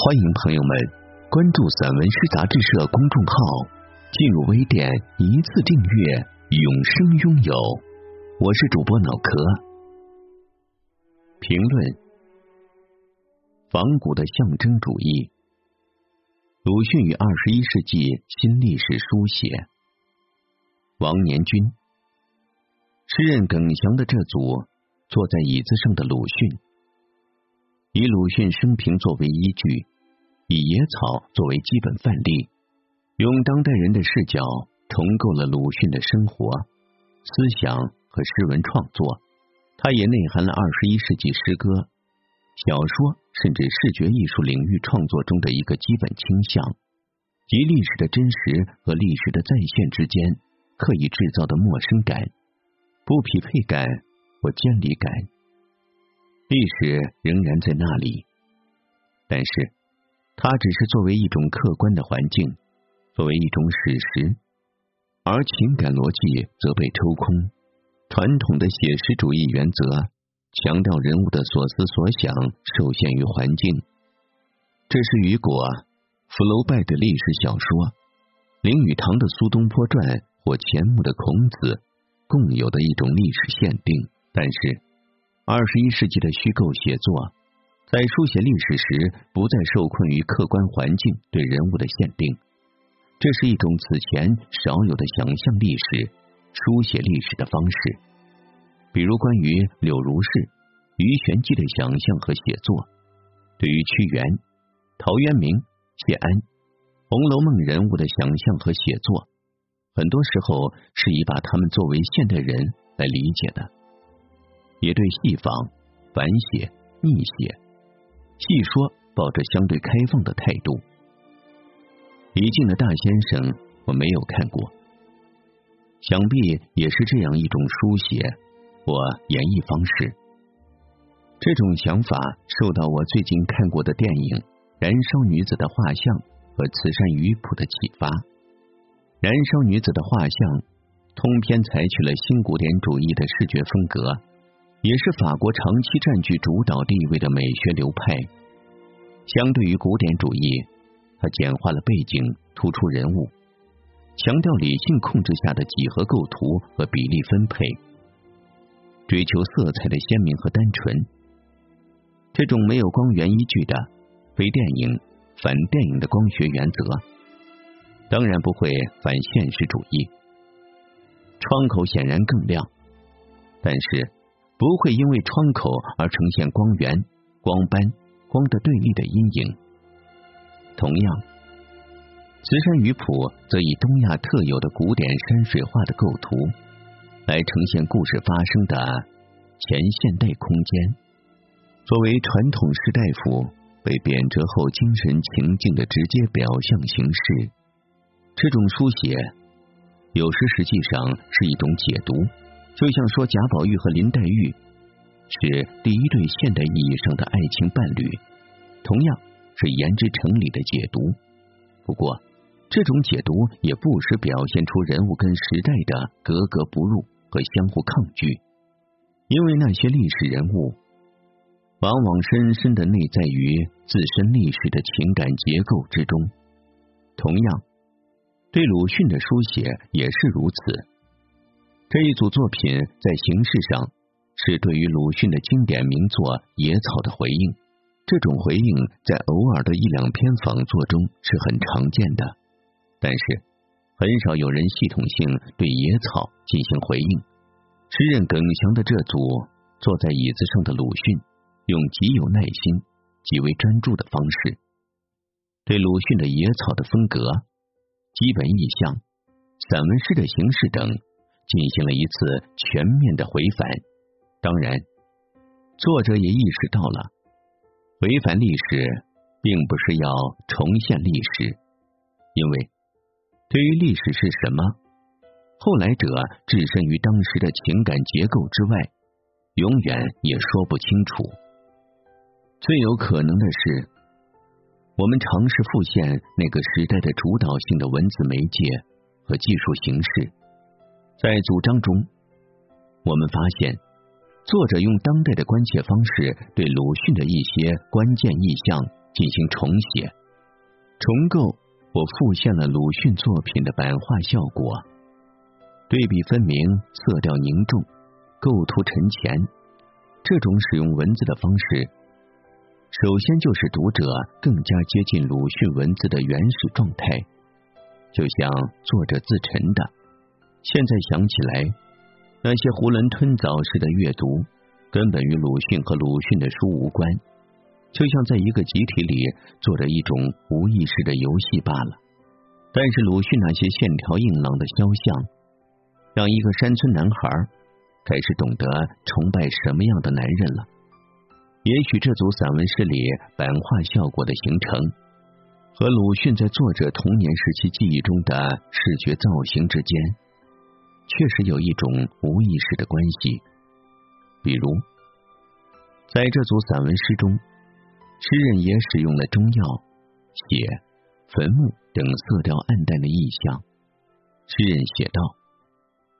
欢迎朋友们关注散文诗杂志社公众号，进入微店一次订阅，永生拥有。我是主播脑壳。评论：仿古的象征主义。鲁迅与二十一世纪新历史书写。王年军，诗人耿祥的这组坐在椅子上的鲁迅。以鲁迅生平作为依据，以野草作为基本范例，用当代人的视角重构了鲁迅的生活、思想和诗文创作。它也内含了二十一世纪诗歌、小说甚至视觉艺术领域创作中的一个基本倾向，即历史的真实和历史的再现之间刻意制造的陌生感、不匹配感或监理感。历史仍然在那里，但是它只是作为一种客观的环境，作为一种史实，而情感逻辑则被抽空。传统的写实主义原则强调人物的所思所想受限于环境，这是雨果、福楼拜的历史小说、林语堂的《苏东坡传》或钱穆的《孔子》共有的一种历史限定，但是。二十一世纪的虚构写作，在书写历史时，不再受困于客观环境对人物的限定。这是一种此前少有的想象历史、书写历史的方式。比如关于柳如是、鱼玄机的想象和写作，对于屈原、陶渊明、谢安、《红楼梦》人物的想象和写作，很多时候是以把他们作为现代人来理解的。也对戏仿、反写、逆写、戏说抱着相对开放的态度。李靖的大先生我没有看过，想必也是这样一种书写或演绎方式。这种想法受到我最近看过的电影《燃烧女子的画像》和《慈善鱼谱》的启发。《燃烧女子的画像》通篇采取了新古典主义的视觉风格。也是法国长期占据主导地位的美学流派。相对于古典主义，它简化了背景，突出人物，强调理性控制下的几何构图和比例分配，追求色彩的鲜明和单纯。这种没有光源依据的非电影、反电影的光学原则，当然不会反现实主义。窗口显然更亮，但是。不会因为窗口而呈现光源、光斑、光的对立的阴影。同样，《慈山鱼谱》则以东亚特有的古典山水画的构图，来呈现故事发生的前现代空间。作为传统士大夫被贬谪后精神情境的直接表象形式，这种书写有时实际上是一种解读。就像说贾宝玉和林黛玉是第一对现代意义上的爱情伴侣，同样是言之成理的解读。不过，这种解读也不时表现出人物跟时代的格格不入和相互抗拒，因为那些历史人物往往深深的内在于自身历史的情感结构之中。同样，对鲁迅的书写也是如此。这一组作品在形式上是对于鲁迅的经典名作《野草》的回应，这种回应在偶尔的一两篇仿作中是很常见的，但是很少有人系统性对《野草》进行回应。诗人耿祥的这组坐在椅子上的鲁迅，用极有耐心、极为专注的方式，对鲁迅的《野草》的风格、基本意象、散文诗的形式等。进行了一次全面的回返，当然，作者也意识到了回返历史并不是要重现历史，因为对于历史是什么，后来者置身于当时的情感结构之外，永远也说不清楚。最有可能的是，我们尝试复现那个时代的主导性的文字媒介和技术形式，在组章中，我们发现。作者用当代的关切方式对鲁迅的一些关键意象进行重写、重构。我复现了鲁迅作品的版画效果，对比分明，色调凝重，构图沉潜。这种使用文字的方式，首先就是读者更加接近鲁迅文字的原始状态，就像作者自陈的。现在想起来。那些囫囵吞枣式的阅读，根本与鲁迅和鲁迅的书无关，就像在一个集体里做着一种无意识的游戏罢了。但是鲁迅那些线条硬朗的肖像，让一个山村男孩开始懂得崇拜什么样的男人了。也许这组散文诗里版画效果的形成，和鲁迅在作者童年时期记忆中的视觉造型之间。确实有一种无意识的关系，比如，在这组散文诗中，诗人也使用了中药、血、坟墓等色调暗淡的意象。诗人写道：“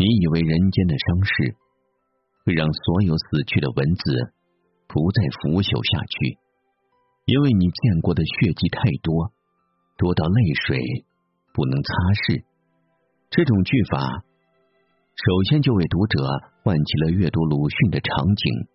你以为人间的伤势会让所有死去的文字不再腐朽下去，因为你见过的血迹太多，多到泪水不能擦拭。”这种句法。首先就为读者唤起了阅读鲁迅的场景，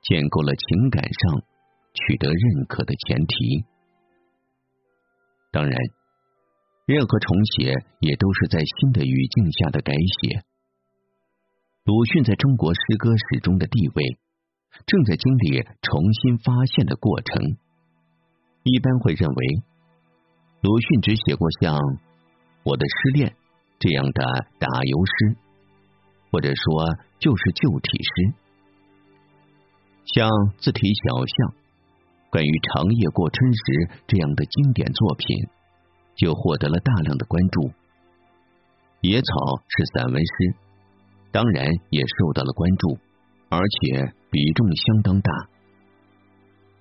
建构了情感上取得认可的前提。当然，任何重写也都是在新的语境下的改写。鲁迅在中国诗歌史中的地位，正在经历重新发现的过程。一般会认为，鲁迅只写过像《我的失恋》这样的打油诗。或者说，就是旧体诗，像字体小象、关于长夜过春时这样的经典作品，就获得了大量的关注。野草是散文诗，当然也受到了关注，而且比重相当大。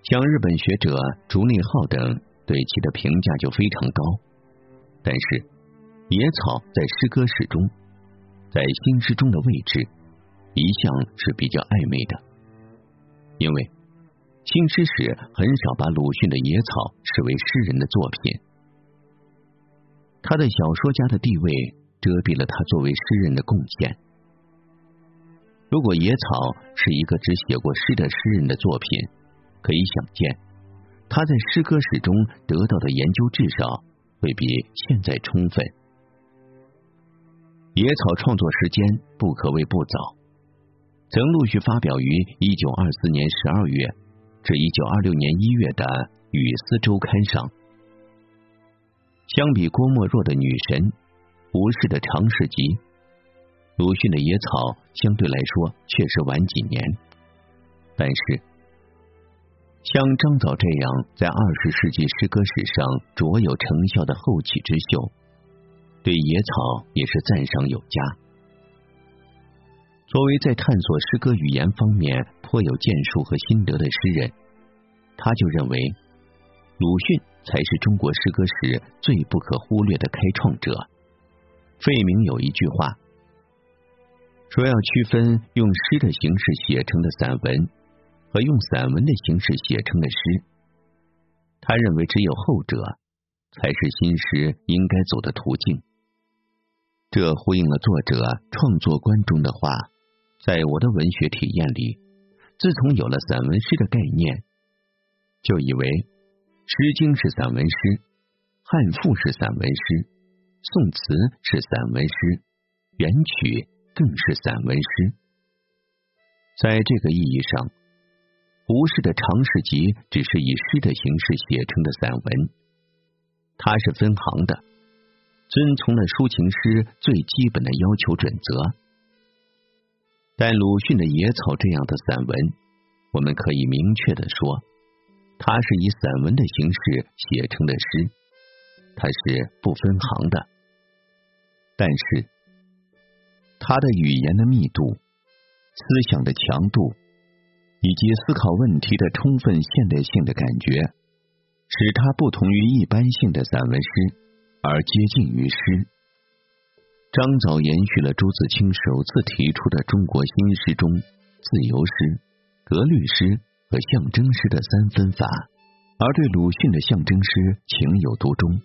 像日本学者竹内浩等对其的评价就非常高。但是，野草在诗歌史中。在新诗中的位置一向是比较暧昧的，因为新诗史很少把鲁迅的《野草》视为诗人的作品，他的小说家的地位遮蔽了他作为诗人的贡献。如果《野草》是一个只写过诗的诗人的作品，可以想见他在诗歌史中得到的研究至少会比现在充分。野草创作时间不可谓不早，曾陆续发表于一九二四年十二月至一九二六年一月的《语丝周刊》上。相比郭沫若的《女神》，吴适的《长世集》，鲁迅的《野草》相对来说确实晚几年。但是，像张枣这样在二十世纪诗歌史上卓有成效的后起之秀。对野草也是赞赏有加。作为在探索诗歌语言方面颇有建树和心得的诗人，他就认为鲁迅才是中国诗歌史最不可忽略的开创者。费明有一句话说：“要区分用诗的形式写成的散文和用散文的形式写成的诗，他认为只有后者才是新诗应该走的途径。”这呼应了作者创作观中的话，在我的文学体验里，自从有了散文诗的概念，就以为《诗经》是散文诗，《汉赋》是散文诗，宋词是散文诗，元曲更是散文诗。在这个意义上，胡适的《长诗集》只是以诗的形式写成的散文，它是分行的。遵从了抒情诗最基本的要求准则，但鲁迅的《野草》这样的散文，我们可以明确的说，它是以散文的形式写成的诗，它是不分行的。但是，他的语言的密度、思想的强度以及思考问题的充分现代性的感觉，使他不同于一般性的散文诗，而接近于诗。张藻延续了朱自清首次提出的中国新诗中自由诗、格律诗和象征诗的三分法，而对鲁迅的象征诗情有独钟。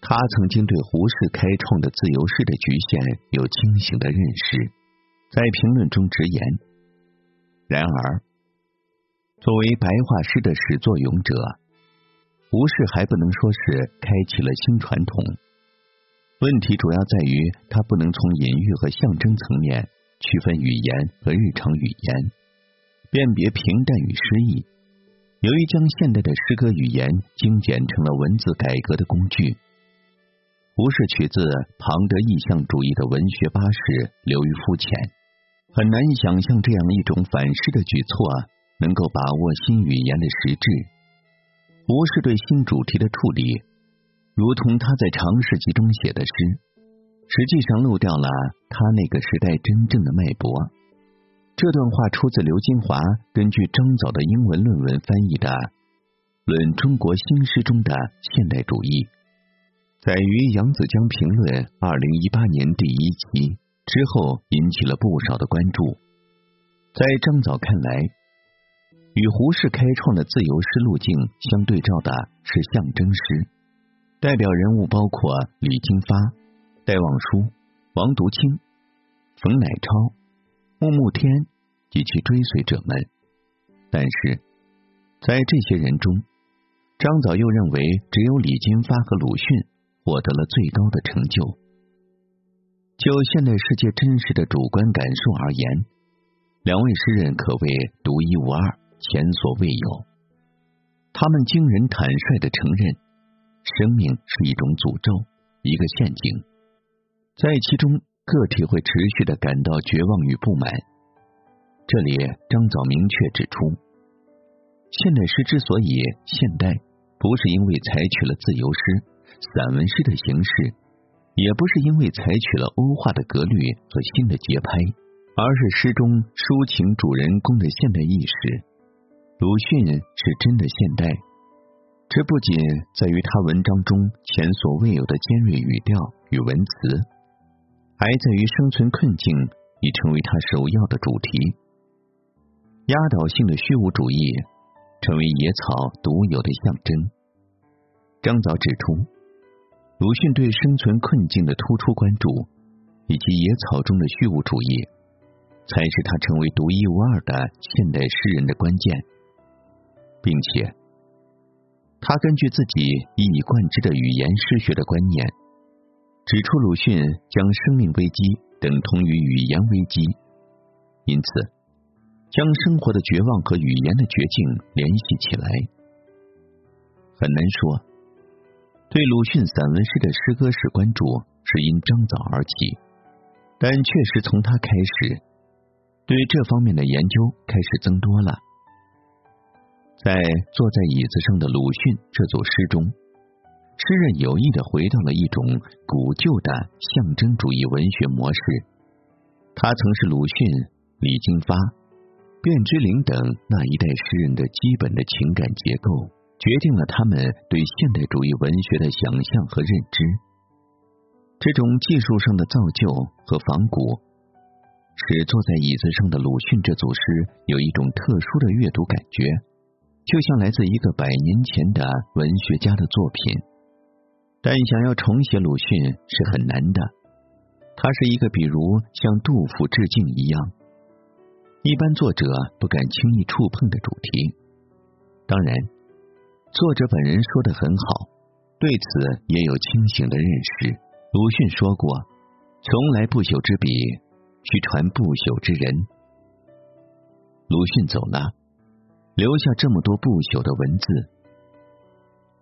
他曾经对胡适开创的自由诗的局限有清醒的认识，在评论中直言。然而，作为白话诗的始作俑者，胡适还不能说是开启了新传统。问题主要在于他不能从隐喻和象征层面区分语言和日常语言，辨别平淡与诗意。由于将现代的诗歌语言精简成了文字改革的工具。不是取自庞德意象主义的文学巴士，流于肤浅，很难想象这样一种反诗的举措能够把握新语言的实质。不是对新主题的处理，如同他在长世纪中写的诗，实际上漏掉了他那个时代真正的脉搏。这段话出自刘金华根据张藻的英文论文翻译的《论中国新诗中的现代主义》。在于《扬子江评论》二零一八年第一期之后，引起了不少的关注。在张藻看来，与胡适开创的自由诗路径相对照的是象征诗，代表人物包括李金发、戴望舒、王独清、冯乃超、穆慕天及其追随者们。但是在这些人中，张藻又认为只有李金发和鲁迅。获得了最高的成就。就现代世界真实的主观感受而言，两位诗人可谓独一无二，前所未有。他们惊人坦率的承认，生命是一种诅咒，一个陷阱，在其中个体会持续的感到绝望与不满。这里张藻明确指出，现代诗之所以现代，不是因为采取了自由诗。散文诗的形式，也不是因为采取了欧化的格律和新的节拍，而是诗中抒情主人公的现代意识。鲁迅是真的现代，这不仅在于他文章中前所未有的尖锐语调与文词，还在于生存困境已成为他首要的主题。压倒性的虚无主义成为野草独有的象征。张藻指出。鲁迅对生存困境的突出关注，以及野草中的虚无主义，才是他成为独一无二的现代诗人的关键。并且，他根据自己一以贯之的语言诗学的观念，指出鲁迅将生命危机等同于语言危机，因此将生活的绝望和语言的绝境联系起来。很难说。对鲁迅散文诗的诗歌史关注是因张藻而起，但确实从他开始，对这方面的研究开始增多了。在坐在椅子上的鲁迅这组诗中，诗人有意的回到了一种古旧的象征主义文学模式。他曾是鲁迅、李金发、卞之琳等那一代诗人的基本的情感结构。决定了他们对现代主义文学的想象和认知。这种技术上的造就和仿古，使坐在椅子上的鲁迅这组诗有一种特殊的阅读感觉，就像来自一个百年前的文学家的作品。但想要重写鲁迅是很难的，他是一个比如向杜甫致敬一样，一般作者不敢轻易触碰的主题。当然。作者本人说的很好，对此也有清醒的认识。鲁迅说过：“从来不朽之笔，须传不朽之人。”鲁迅走了，留下这么多不朽的文字，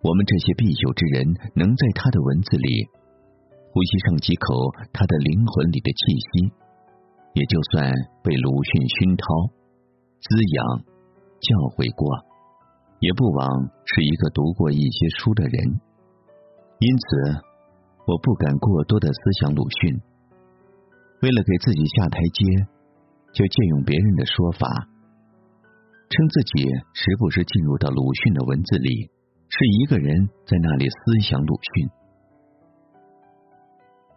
我们这些必朽之人，能在他的文字里呼吸上几口他的灵魂里的气息，也就算被鲁迅熏陶、滋养、教诲过。也不枉是一个读过一些书的人。因此，我不敢过多的思想鲁迅。为了给自己下台阶，就借用别人的说法，称自己时不时进入到鲁迅的文字里，是一个人在那里思想鲁迅。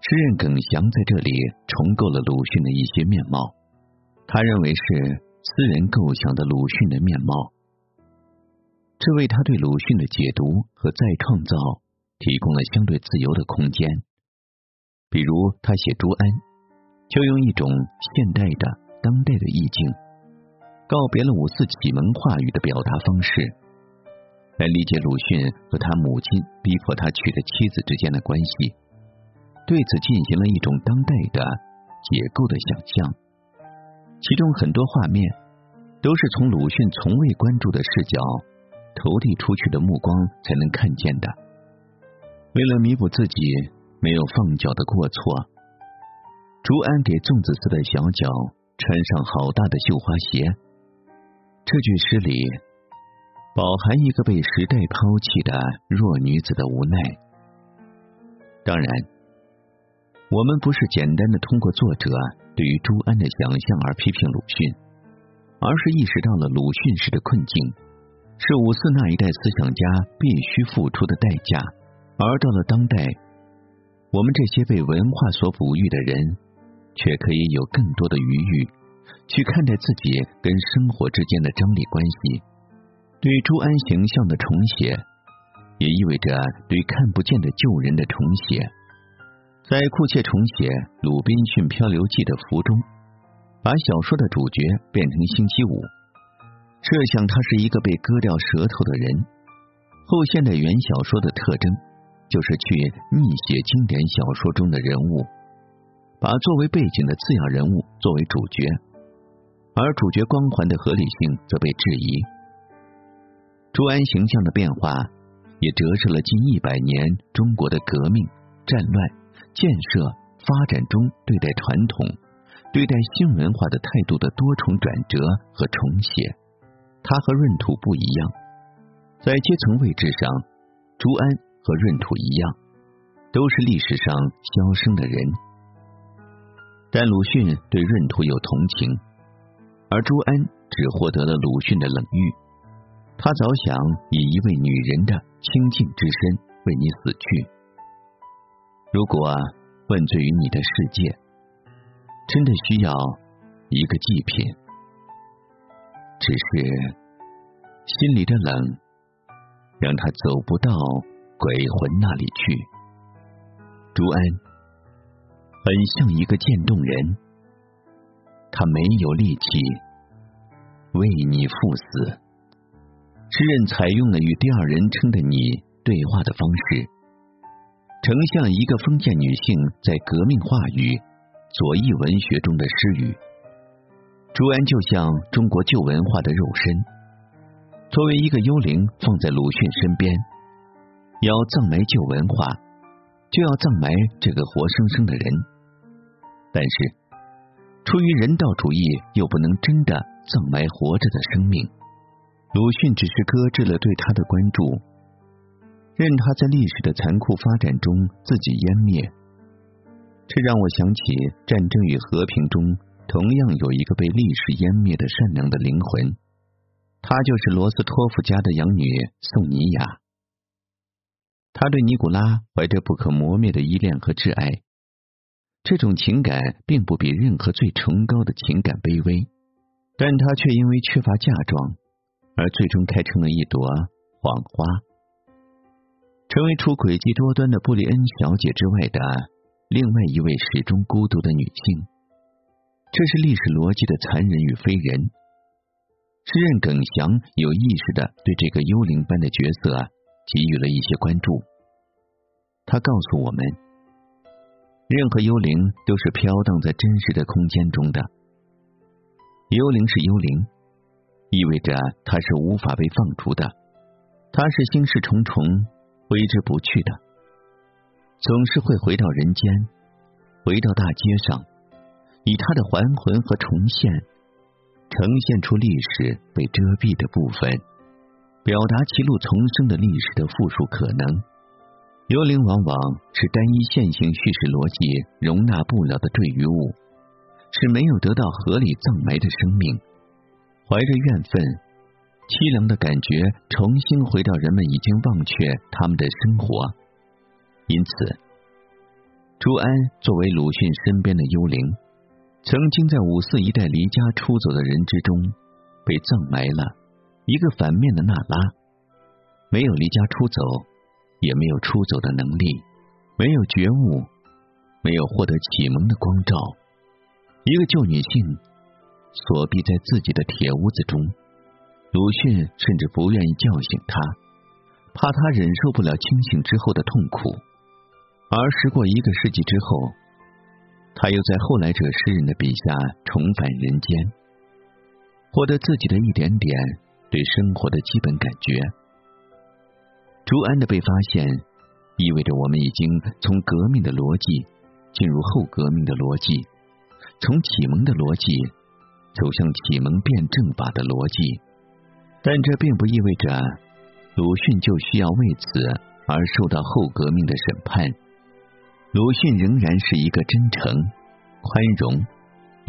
诗人耿祥在这里重构了鲁迅的一些面貌，他认为是私人构想的鲁迅的面貌，这为他对鲁迅的解读和再创造提供了相对自由的空间。比如，他写朱安。就用一种现代的、当代的意境，告别了五四启蒙话语的表达方式，来理解鲁迅和他母亲逼迫他娶的妻子之间的关系，对此进行了一种当代的解构的想象。其中很多画面都是从鲁迅从未关注的视角投递出去的目光才能看见的。为了弥补自己没有放脚的过错。朱安给粽子似的小脚穿上好大的绣花鞋。这句诗里饱含一个被时代抛弃的弱女子的无奈。当然，我们不是简单的通过作者对于朱安的想象而批评鲁迅，而是意识到了鲁迅式的困境，是五四那一代思想家必须付出的代价。而到了当代，我们这些被文化所哺育的人。却可以有更多的余裕去看待自己跟生活之间的张力关系。对朱安形象的重写，也意味着对看不见的旧人的重写。在库切重写《鲁滨逊漂流记》的福中，把小说的主角变成星期五，设想他是一个被割掉舌头的人。后现代原小说的特征，就是去逆写经典小说中的人物。把作为背景的次要人物作为主角，而主角光环的合理性则被质疑。朱安形象的变化，也折射了近一百年中国的革命、战乱、建设、发展中对待传统、对待新文化的态度的多重转折和重写。他和闰土不一样，在阶层位置上，朱安和闰土一样，都是历史上消声的人。但鲁迅对闰土有同情，而朱安只获得了鲁迅的冷遇。他早想以一位女人的清净之身为你死去。如果问罪于你的世界，真的需要一个祭品，只是心里的冷，让他走不到鬼魂那里去。朱安。很像一个渐冻人，他没有力气为你赴死。诗人采用了与第二人称的你对话的方式，呈现一个封建女性在革命话语、左翼文学中的诗语。朱安就像中国旧文化的肉身，作为一个幽灵放在鲁迅身边，要葬埋旧文化，就要葬埋这个活生生的人。但是，出于人道主义，又不能真的葬埋活着的生命。鲁迅只是搁置了对他的关注，任他在历史的残酷发展中自己湮灭。这让我想起《战争与和平》中同样有一个被历史湮灭的善良的灵魂，他就是罗斯托夫家的养女宋尼娅。他对尼古拉怀着不可磨灭的依恋和挚爱。这种情感并不比任何最崇高的情感卑微，但他却因为缺乏嫁妆，而最终开成了一朵谎花，成为除诡计多端的布里恩小姐之外的另外一位始终孤独的女性。这是历史逻辑的残忍与非人。诗人耿祥有意识的对这个幽灵般的角色给予了一些关注，他告诉我们。任何幽灵都是飘荡在真实的空间中的。幽灵是幽灵，意味着它是无法被放逐的，它是心事重重、挥之不去的，总是会回到人间，回到大街上，以它的还魂和重现，呈现出历史被遮蔽的部分。表达其路丛生的历史的复数可能。幽灵往往是单一线性叙事逻辑容纳不了的赘余物，是没有得到合理葬埋的生命，怀着怨愤、凄凉的感觉，重新回到人们已经忘却他们的生活。因此，朱安作为鲁迅身边的幽灵。曾经在五四一代离家出走的人之中，被葬埋了一个反面的娜拉，没有离家出走，也没有出走的能力，没有觉悟，没有获得启蒙的光照，一个旧女性锁闭在自己的铁屋子中。鲁迅甚至不愿意叫醒她，怕她忍受不了清醒之后的痛苦。而时过一个世纪之后。他又在后来者诗人的笔下重返人间，获得自己的一点点对生活的基本感觉。朱安的被发现，意味着我们已经从革命的逻辑进入后革命的逻辑，从启蒙的逻辑走向启蒙辩证法的逻辑。但这并不意味着鲁迅就需要为此而受到后革命的审判。鲁迅仍然是一个真诚、宽容、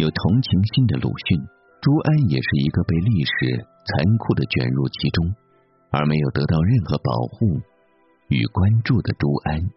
有同情心的鲁迅。朱安也是一个被历史残酷的卷入其中，而没有得到任何保护与关注的朱安。